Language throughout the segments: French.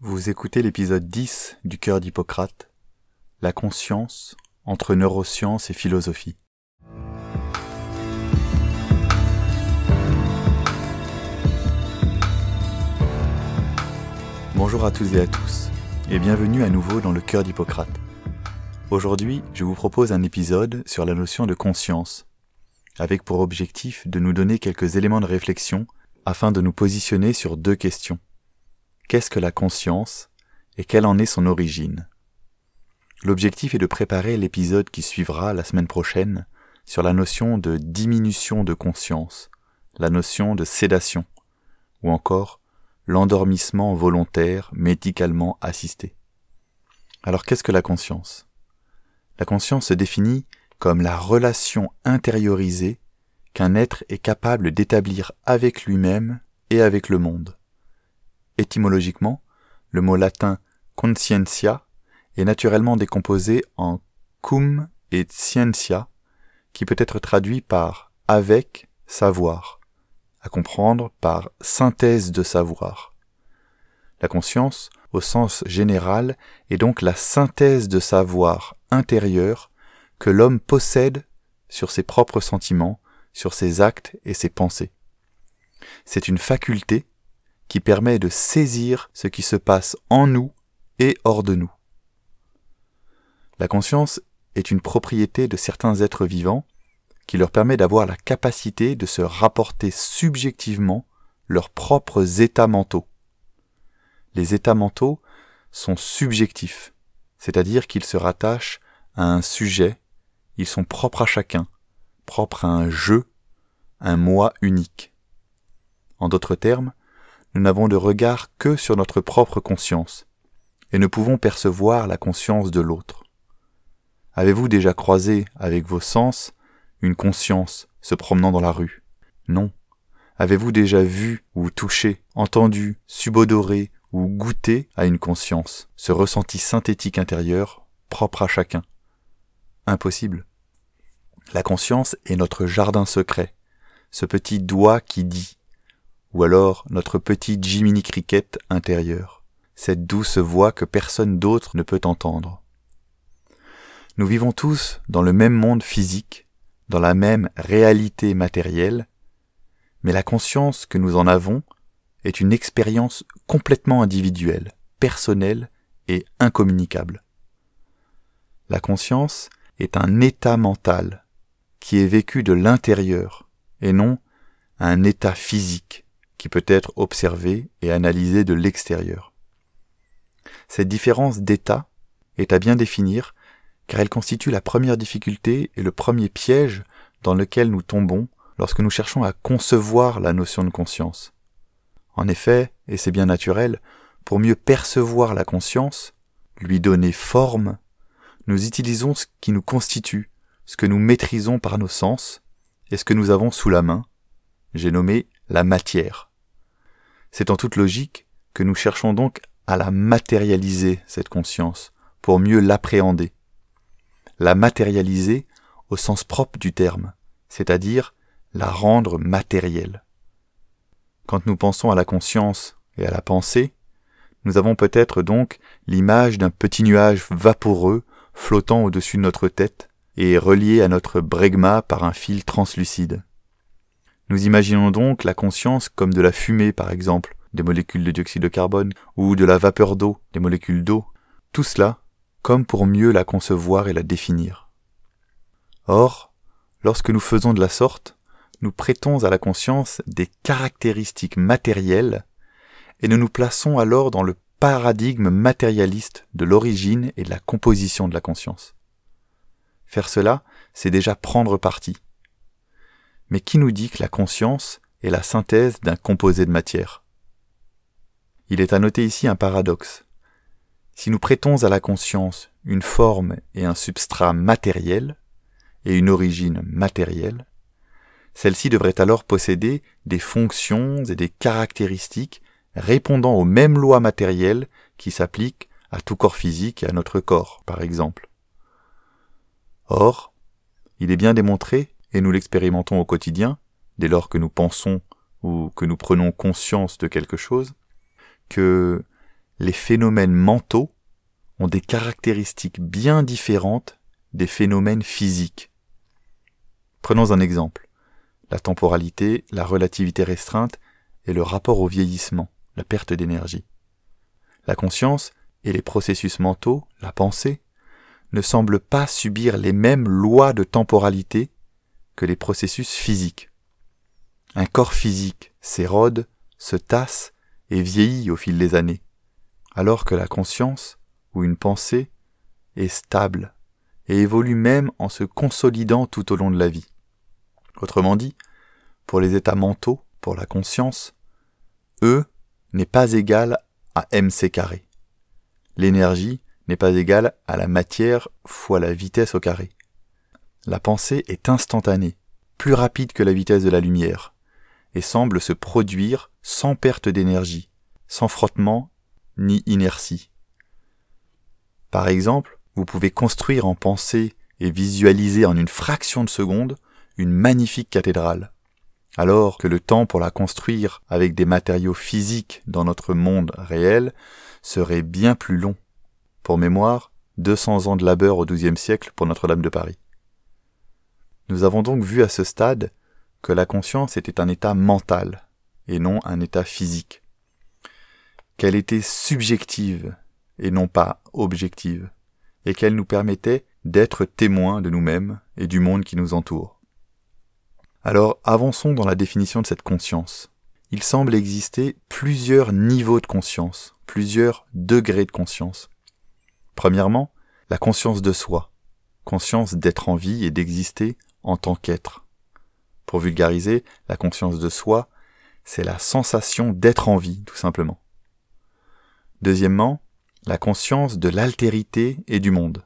Vous écoutez l'épisode 10 du Cœur d'Hippocrate, la conscience entre neurosciences et philosophie. Bonjour à tous et à tous, et bienvenue à nouveau dans le Cœur d'Hippocrate. Aujourd'hui, je vous propose un épisode sur la notion de conscience, avec pour objectif de nous donner quelques éléments de réflexion afin de nous positionner sur deux questions qu'est-ce que la conscience et quelle en est son origine. L'objectif est de préparer l'épisode qui suivra la semaine prochaine sur la notion de diminution de conscience, la notion de sédation, ou encore l'endormissement volontaire médicalement assisté. Alors qu'est-ce que la conscience? La conscience se définit comme la relation intériorisée qu'un être est capable d'établir avec lui-même et avec le monde. Étymologiquement, le mot latin conscientia est naturellement décomposé en cum et scientia, qui peut être traduit par avec savoir, à comprendre par synthèse de savoir. La conscience, au sens général, est donc la synthèse de savoir intérieur que l'homme possède sur ses propres sentiments, sur ses actes et ses pensées. C'est une faculté qui permet de saisir ce qui se passe en nous et hors de nous. La conscience est une propriété de certains êtres vivants qui leur permet d'avoir la capacité de se rapporter subjectivement leurs propres états mentaux. Les états mentaux sont subjectifs, c'est-à-dire qu'ils se rattachent à un sujet, ils sont propres à chacun, propres à un jeu, un moi unique. En d'autres termes, nous n'avons de regard que sur notre propre conscience, et ne pouvons percevoir la conscience de l'autre. Avez-vous déjà croisé avec vos sens une conscience se promenant dans la rue? Non. Avez-vous déjà vu ou touché, entendu, subodoré ou goûté à une conscience, ce ressenti synthétique intérieur propre à chacun? Impossible. La conscience est notre jardin secret, ce petit doigt qui dit ou alors notre petit Jiminy Cricket intérieur, cette douce voix que personne d'autre ne peut entendre. Nous vivons tous dans le même monde physique, dans la même réalité matérielle, mais la conscience que nous en avons est une expérience complètement individuelle, personnelle et incommunicable. La conscience est un état mental qui est vécu de l'intérieur et non un état physique qui peut être observé et analysé de l'extérieur. Cette différence d'état est à bien définir car elle constitue la première difficulté et le premier piège dans lequel nous tombons lorsque nous cherchons à concevoir la notion de conscience. En effet, et c'est bien naturel, pour mieux percevoir la conscience, lui donner forme, nous utilisons ce qui nous constitue, ce que nous maîtrisons par nos sens, et ce que nous avons sous la main, j'ai nommé la matière. C'est en toute logique que nous cherchons donc à la matérialiser, cette conscience, pour mieux l'appréhender. La matérialiser au sens propre du terme, c'est-à-dire la rendre matérielle. Quand nous pensons à la conscience et à la pensée, nous avons peut-être donc l'image d'un petit nuage vaporeux flottant au-dessus de notre tête et relié à notre bregma par un fil translucide. Nous imaginons donc la conscience comme de la fumée, par exemple, des molécules de dioxyde de carbone, ou de la vapeur d'eau, des molécules d'eau. Tout cela comme pour mieux la concevoir et la définir. Or, lorsque nous faisons de la sorte, nous prêtons à la conscience des caractéristiques matérielles et nous nous plaçons alors dans le paradigme matérialiste de l'origine et de la composition de la conscience. Faire cela, c'est déjà prendre parti. Mais qui nous dit que la conscience est la synthèse d'un composé de matière? Il est à noter ici un paradoxe. Si nous prêtons à la conscience une forme et un substrat matériel, et une origine matérielle, celle-ci devrait alors posséder des fonctions et des caractéristiques répondant aux mêmes lois matérielles qui s'appliquent à tout corps physique et à notre corps, par exemple. Or, il est bien démontré et nous l'expérimentons au quotidien, dès lors que nous pensons ou que nous prenons conscience de quelque chose, que les phénomènes mentaux ont des caractéristiques bien différentes des phénomènes physiques. Prenons un exemple. La temporalité, la relativité restreinte et le rapport au vieillissement, la perte d'énergie. La conscience et les processus mentaux, la pensée, ne semblent pas subir les mêmes lois de temporalité que les processus physiques. Un corps physique s'érode, se tasse et vieillit au fil des années, alors que la conscience ou une pensée est stable et évolue même en se consolidant tout au long de la vie. Autrement dit, pour les états mentaux, pour la conscience, E n'est pas égal à mc carré. L'énergie n'est pas égale à la matière fois la vitesse au carré. La pensée est instantanée, plus rapide que la vitesse de la lumière, et semble se produire sans perte d'énergie, sans frottement ni inertie. Par exemple, vous pouvez construire en pensée et visualiser en une fraction de seconde une magnifique cathédrale, alors que le temps pour la construire avec des matériaux physiques dans notre monde réel serait bien plus long. Pour mémoire, 200 ans de labeur au XIIe siècle pour Notre-Dame de Paris. Nous avons donc vu à ce stade que la conscience était un état mental et non un état physique, qu'elle était subjective et non pas objective, et qu'elle nous permettait d'être témoins de nous-mêmes et du monde qui nous entoure. Alors avançons dans la définition de cette conscience. Il semble exister plusieurs niveaux de conscience, plusieurs degrés de conscience. Premièrement, la conscience de soi, conscience d'être en vie et d'exister en tant qu'être. Pour vulgariser, la conscience de soi, c'est la sensation d'être en vie, tout simplement. Deuxièmement, la conscience de l'altérité et du monde.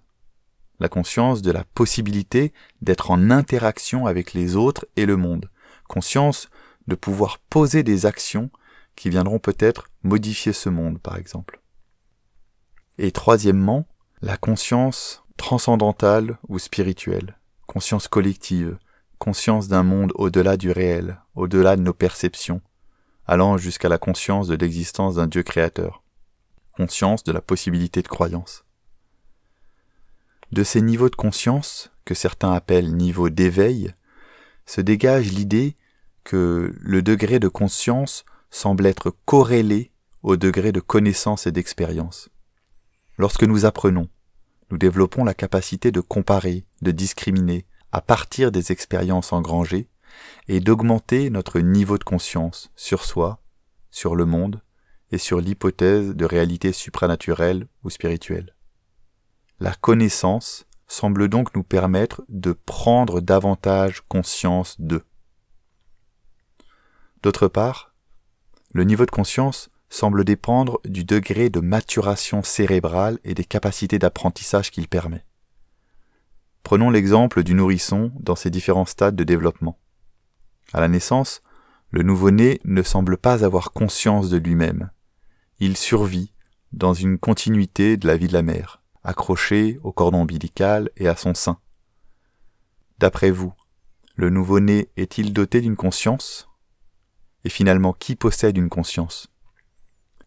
La conscience de la possibilité d'être en interaction avec les autres et le monde. Conscience de pouvoir poser des actions qui viendront peut-être modifier ce monde, par exemple. Et troisièmement, la conscience transcendantale ou spirituelle, conscience collective, conscience d'un monde au-delà du réel, au-delà de nos perceptions, allant jusqu'à la conscience de l'existence d'un Dieu créateur, conscience de la possibilité de croyance. De ces niveaux de conscience, que certains appellent niveau d'éveil, se dégage l'idée que le degré de conscience semble être corrélé au degré de connaissance et d'expérience. Lorsque nous apprenons, nous développons la capacité de comparer, de discriminer, à partir des expériences engrangées, et d'augmenter notre niveau de conscience sur soi, sur le monde, et sur l'hypothèse de réalité supranaturelle ou spirituelle. La connaissance semble donc nous permettre de prendre davantage conscience d'eux. D'autre part, le niveau de conscience semble dépendre du degré de maturation cérébrale et des capacités d'apprentissage qu'il permet. Prenons l'exemple du nourrisson dans ses différents stades de développement. À la naissance, le nouveau-né ne semble pas avoir conscience de lui-même. Il survit dans une continuité de la vie de la mère, accroché au cordon ombilical et à son sein. D'après vous, le nouveau-né est-il doté d'une conscience? Et finalement, qui possède une conscience?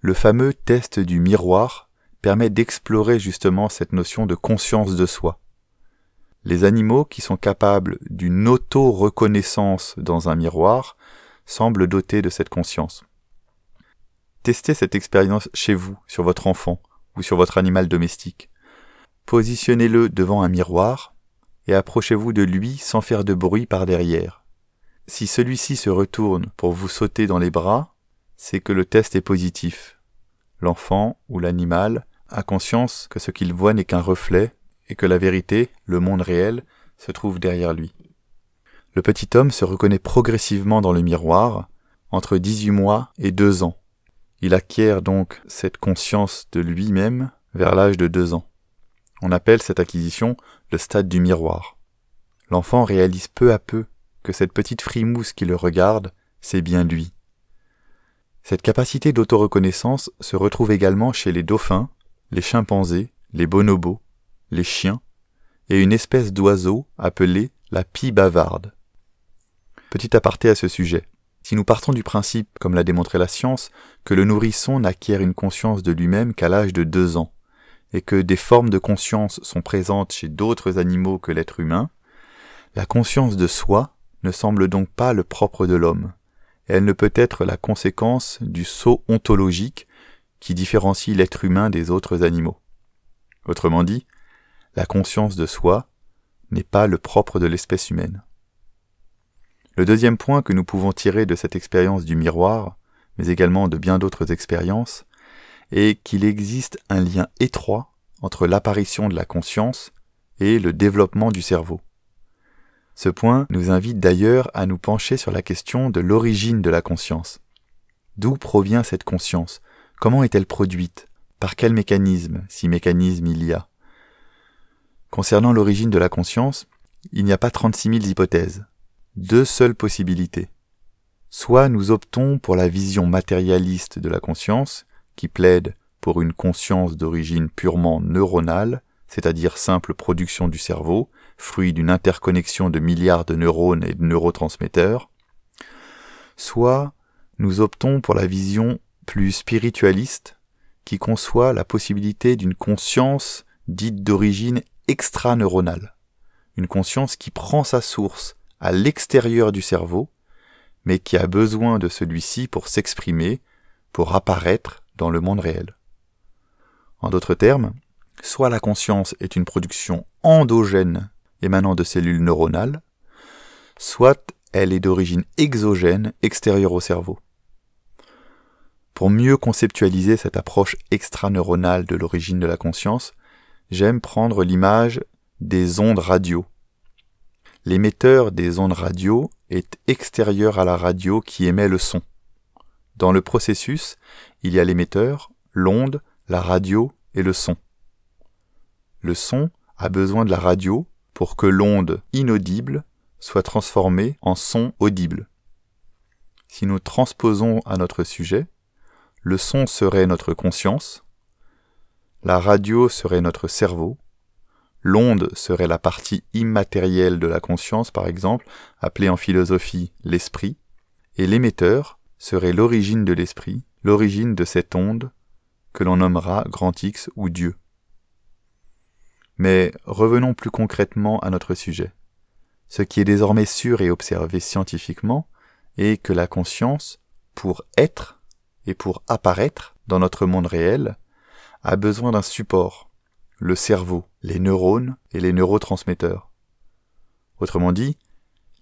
Le fameux test du miroir permet d'explorer justement cette notion de conscience de soi. Les animaux qui sont capables d'une auto-reconnaissance dans un miroir semblent dotés de cette conscience. Testez cette expérience chez vous, sur votre enfant ou sur votre animal domestique. Positionnez-le devant un miroir et approchez-vous de lui sans faire de bruit par derrière. Si celui-ci se retourne pour vous sauter dans les bras, c'est que le test est positif l'enfant ou l'animal a conscience que ce qu'il voit n'est qu'un reflet et que la vérité, le monde réel, se trouve derrière lui. Le petit homme se reconnaît progressivement dans le miroir entre 18 mois et 2 ans. Il acquiert donc cette conscience de lui-même vers l'âge de 2 ans. On appelle cette acquisition le stade du miroir. L'enfant réalise peu à peu que cette petite frimousse qui le regarde, c'est bien lui. Cette capacité d'autoreconnaissance se retrouve également chez les dauphins, les chimpanzés, les bonobos, les chiens et une espèce d'oiseau appelée la pie bavarde. Petit aparté à ce sujet. Si nous partons du principe, comme l'a démontré la science, que le nourrisson n'acquiert une conscience de lui-même qu'à l'âge de deux ans, et que des formes de conscience sont présentes chez d'autres animaux que l'être humain, la conscience de soi ne semble donc pas le propre de l'homme. Elle ne peut être la conséquence du saut ontologique qui différencie l'être humain des autres animaux. Autrement dit, la conscience de soi n'est pas le propre de l'espèce humaine. Le deuxième point que nous pouvons tirer de cette expérience du miroir, mais également de bien d'autres expériences, est qu'il existe un lien étroit entre l'apparition de la conscience et le développement du cerveau. Ce point nous invite d'ailleurs à nous pencher sur la question de l'origine de la conscience. D'où provient cette conscience? Comment est-elle produite? Par quel mécanisme, si mécanisme il y a? Concernant l'origine de la conscience, il n'y a pas 36 000 hypothèses deux seules possibilités. Soit nous optons pour la vision matérialiste de la conscience, qui plaide pour une conscience d'origine purement neuronale, c'est-à-dire simple production du cerveau, fruit d'une interconnexion de milliards de neurones et de neurotransmetteurs, soit nous optons pour la vision plus spiritualiste, qui conçoit la possibilité d'une conscience dite d'origine extraneuronale, une conscience qui prend sa source à l'extérieur du cerveau, mais qui a besoin de celui-ci pour s'exprimer, pour apparaître dans le monde réel. En d'autres termes, soit la conscience est une production endogène émanant de cellules neuronales, soit elle est d'origine exogène extérieure au cerveau. Pour mieux conceptualiser cette approche extraneuronale de l'origine de la conscience, j'aime prendre l'image des ondes radio L'émetteur des ondes radio est extérieur à la radio qui émet le son. Dans le processus, il y a l'émetteur, l'onde, la radio et le son. Le son a besoin de la radio pour que l'onde inaudible soit transformée en son audible. Si nous transposons à notre sujet, le son serait notre conscience, la radio serait notre cerveau, L'onde serait la partie immatérielle de la conscience, par exemple, appelée en philosophie l'esprit, et l'émetteur serait l'origine de l'esprit, l'origine de cette onde que l'on nommera grand X ou Dieu. Mais revenons plus concrètement à notre sujet. Ce qui est désormais sûr et observé scientifiquement est que la conscience, pour être et pour apparaître dans notre monde réel, a besoin d'un support, le cerveau, les neurones et les neurotransmetteurs. Autrement dit,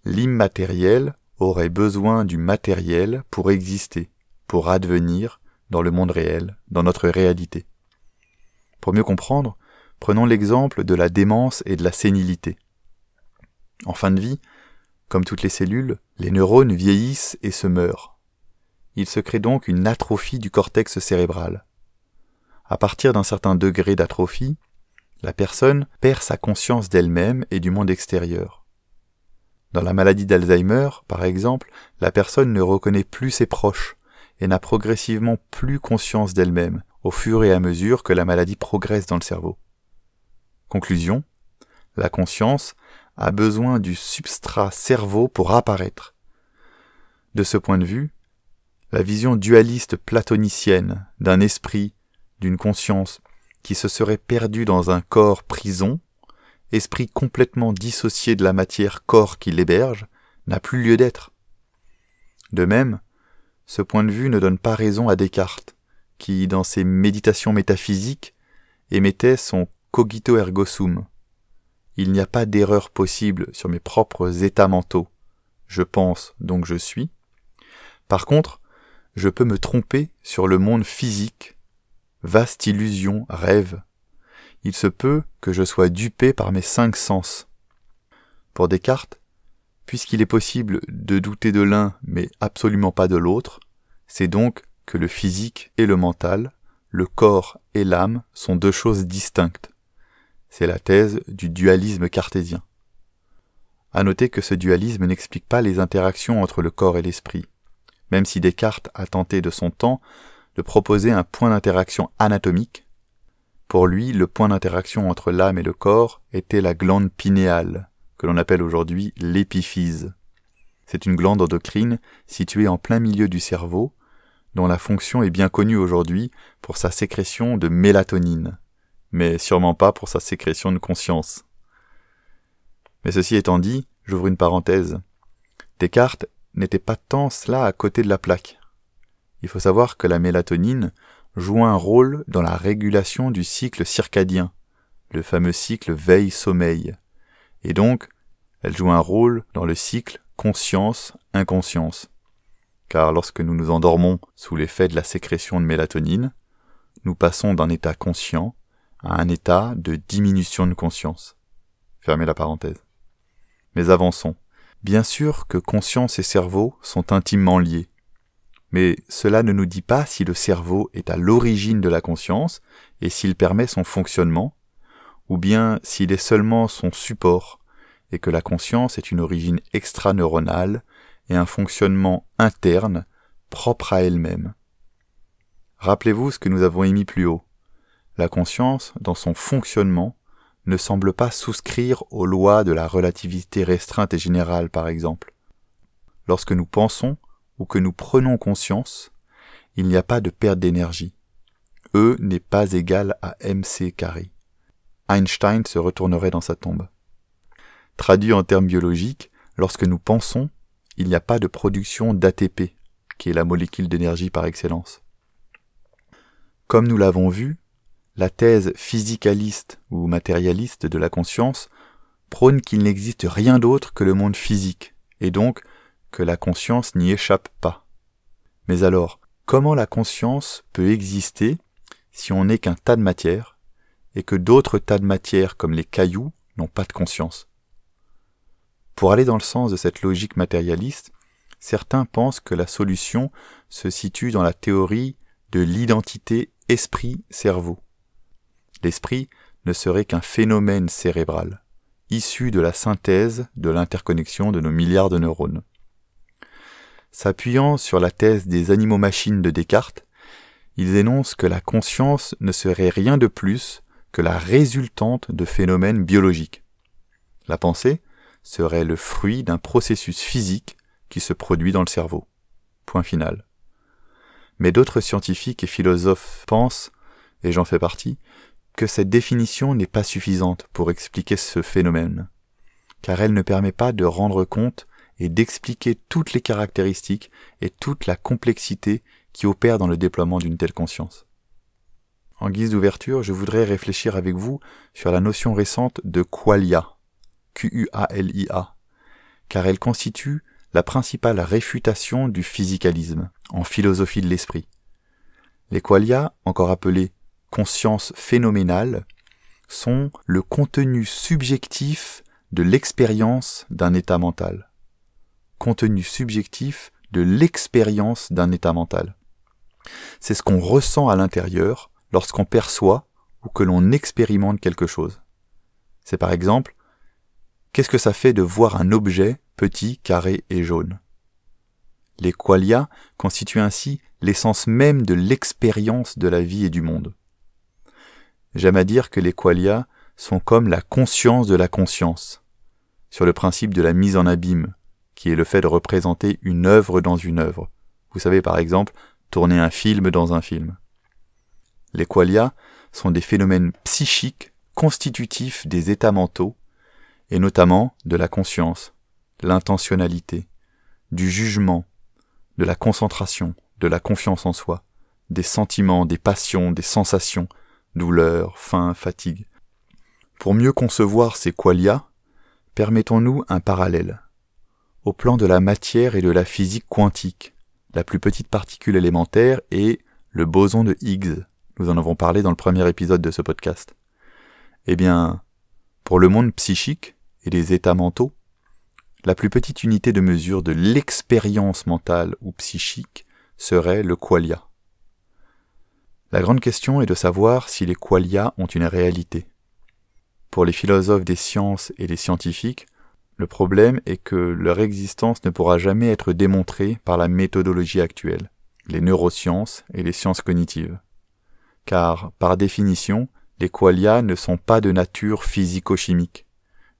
l'immatériel aurait besoin du matériel pour exister, pour advenir dans le monde réel, dans notre réalité. Pour mieux comprendre, prenons l'exemple de la démence et de la sénilité. En fin de vie, comme toutes les cellules, les neurones vieillissent et se meurent. Il se crée donc une atrophie du cortex cérébral. À partir d'un certain degré d'atrophie, la personne perd sa conscience d'elle-même et du monde extérieur. Dans la maladie d'Alzheimer, par exemple, la personne ne reconnaît plus ses proches et n'a progressivement plus conscience d'elle-même au fur et à mesure que la maladie progresse dans le cerveau. Conclusion, la conscience a besoin du substrat cerveau pour apparaître. De ce point de vue, la vision dualiste platonicienne d'un esprit, d'une conscience qui se serait perdu dans un corps prison, esprit complètement dissocié de la matière corps qui l'héberge, n'a plus lieu d'être. De même, ce point de vue ne donne pas raison à Descartes, qui, dans ses méditations métaphysiques, émettait son cogito ergo sum. Il n'y a pas d'erreur possible sur mes propres états mentaux. Je pense, donc je suis. Par contre, je peux me tromper sur le monde physique Vaste illusion, rêve. Il se peut que je sois dupé par mes cinq sens. Pour Descartes, puisqu'il est possible de douter de l'un mais absolument pas de l'autre, c'est donc que le physique et le mental, le corps et l'âme sont deux choses distinctes. C'est la thèse du dualisme cartésien. À noter que ce dualisme n'explique pas les interactions entre le corps et l'esprit, même si Descartes a tenté de son temps de proposer un point d'interaction anatomique. Pour lui, le point d'interaction entre l'âme et le corps était la glande pinéale, que l'on appelle aujourd'hui l'épiphyse. C'est une glande endocrine située en plein milieu du cerveau, dont la fonction est bien connue aujourd'hui pour sa sécrétion de mélatonine, mais sûrement pas pour sa sécrétion de conscience. Mais ceci étant dit, j'ouvre une parenthèse. Descartes n'était pas tant cela à côté de la plaque. Il faut savoir que la mélatonine joue un rôle dans la régulation du cycle circadien, le fameux cycle veille-sommeil. Et donc, elle joue un rôle dans le cycle conscience-inconscience. Car lorsque nous nous endormons sous l'effet de la sécrétion de mélatonine, nous passons d'un état conscient à un état de diminution de conscience. Fermez la parenthèse. Mais avançons. Bien sûr que conscience et cerveau sont intimement liés. Mais cela ne nous dit pas si le cerveau est à l'origine de la conscience et s'il permet son fonctionnement, ou bien s'il est seulement son support et que la conscience est une origine extraneuronale et un fonctionnement interne propre à elle-même. Rappelez-vous ce que nous avons émis plus haut. La conscience, dans son fonctionnement, ne semble pas souscrire aux lois de la relativité restreinte et générale, par exemple. Lorsque nous pensons ou que nous prenons conscience, il n'y a pas de perte d'énergie. E n'est pas égal à mc carré. Einstein se retournerait dans sa tombe. Traduit en termes biologiques, lorsque nous pensons, il n'y a pas de production d'ATP, qui est la molécule d'énergie par excellence. Comme nous l'avons vu, la thèse physicaliste ou matérialiste de la conscience prône qu'il n'existe rien d'autre que le monde physique, et donc que la conscience n'y échappe pas. Mais alors, comment la conscience peut exister si on n'est qu'un tas de matière, et que d'autres tas de matière comme les cailloux n'ont pas de conscience? Pour aller dans le sens de cette logique matérialiste, certains pensent que la solution se situe dans la théorie de l'identité esprit-cerveau l'esprit ne serait qu'un phénomène cérébral, issu de la synthèse de l'interconnexion de nos milliards de neurones. S'appuyant sur la thèse des animaux-machines de Descartes, ils énoncent que la conscience ne serait rien de plus que la résultante de phénomènes biologiques. La pensée serait le fruit d'un processus physique qui se produit dans le cerveau. Point final. Mais d'autres scientifiques et philosophes pensent, et j'en fais partie, que cette définition n'est pas suffisante pour expliquer ce phénomène, car elle ne permet pas de rendre compte et d'expliquer toutes les caractéristiques et toute la complexité qui opère dans le déploiement d'une telle conscience. En guise d'ouverture, je voudrais réfléchir avec vous sur la notion récente de qualia, Q-U-A-L-I-A, car elle constitue la principale réfutation du physicalisme en philosophie de l'esprit. Les qualia, encore appelés conscience phénoménale sont le contenu subjectif de l'expérience d'un état mental. Contenu subjectif de l'expérience d'un état mental. C'est ce qu'on ressent à l'intérieur lorsqu'on perçoit ou que l'on expérimente quelque chose. C'est par exemple, qu'est-ce que ça fait de voir un objet petit, carré et jaune? Les qualia constituent ainsi l'essence même de l'expérience de la vie et du monde. J'aime à dire que les qualia sont comme la conscience de la conscience, sur le principe de la mise en abîme, qui est le fait de représenter une œuvre dans une œuvre. Vous savez par exemple, tourner un film dans un film. Les qualia sont des phénomènes psychiques constitutifs des états mentaux, et notamment de la conscience, l'intentionnalité, du jugement, de la concentration, de la confiance en soi, des sentiments, des passions, des sensations, douleur, faim, fatigue. Pour mieux concevoir ces qualia, permettons-nous un parallèle. Au plan de la matière et de la physique quantique, la plus petite particule élémentaire est le boson de Higgs. Nous en avons parlé dans le premier épisode de ce podcast. Eh bien, pour le monde psychique et les états mentaux, la plus petite unité de mesure de l'expérience mentale ou psychique serait le qualia. La grande question est de savoir si les qualia ont une réalité. Pour les philosophes des sciences et les scientifiques, le problème est que leur existence ne pourra jamais être démontrée par la méthodologie actuelle, les neurosciences et les sciences cognitives. Car, par définition, les qualia ne sont pas de nature physico-chimique,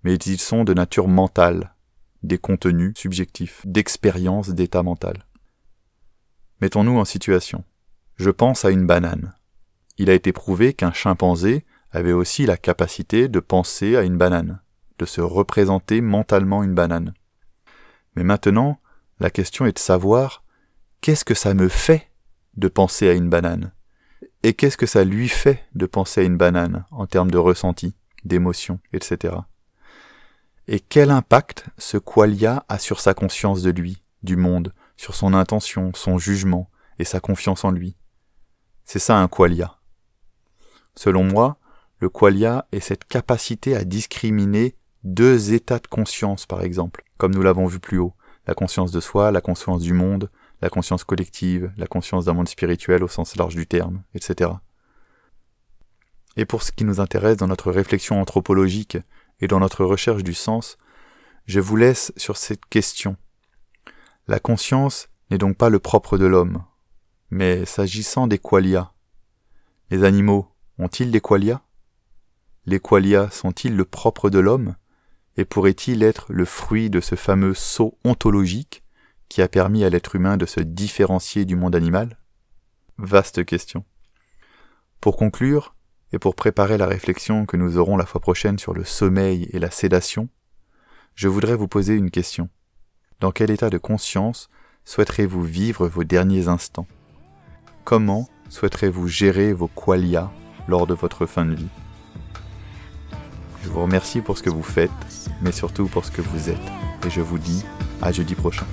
mais ils sont de nature mentale, des contenus subjectifs, d'expériences d'état mental. Mettons-nous en situation. Je pense à une banane. Il a été prouvé qu'un chimpanzé avait aussi la capacité de penser à une banane, de se représenter mentalement une banane. Mais maintenant, la question est de savoir qu'est-ce que ça me fait de penser à une banane? Et qu'est-ce que ça lui fait de penser à une banane en termes de ressenti, d'émotion, etc. Et quel impact ce qualia a sur sa conscience de lui, du monde, sur son intention, son jugement et sa confiance en lui? C'est ça un qualia. Selon moi, le qualia est cette capacité à discriminer deux états de conscience, par exemple, comme nous l'avons vu plus haut, la conscience de soi, la conscience du monde, la conscience collective, la conscience d'un monde spirituel au sens large du terme, etc. Et pour ce qui nous intéresse dans notre réflexion anthropologique et dans notre recherche du sens, je vous laisse sur cette question. La conscience n'est donc pas le propre de l'homme, mais s'agissant des qualia, les animaux ont-ils des qualia? Les qualia sont-ils le propre de l'homme? Et pourrait-il être le fruit de ce fameux saut ontologique qui a permis à l'être humain de se différencier du monde animal? Vaste question. Pour conclure, et pour préparer la réflexion que nous aurons la fois prochaine sur le sommeil et la sédation, je voudrais vous poser une question. Dans quel état de conscience souhaiterez-vous vivre vos derniers instants? Comment souhaiterez-vous gérer vos qualia lors de votre fin de vie? Je vous remercie pour ce que vous faites, mais surtout pour ce que vous êtes, et je vous dis à jeudi prochain.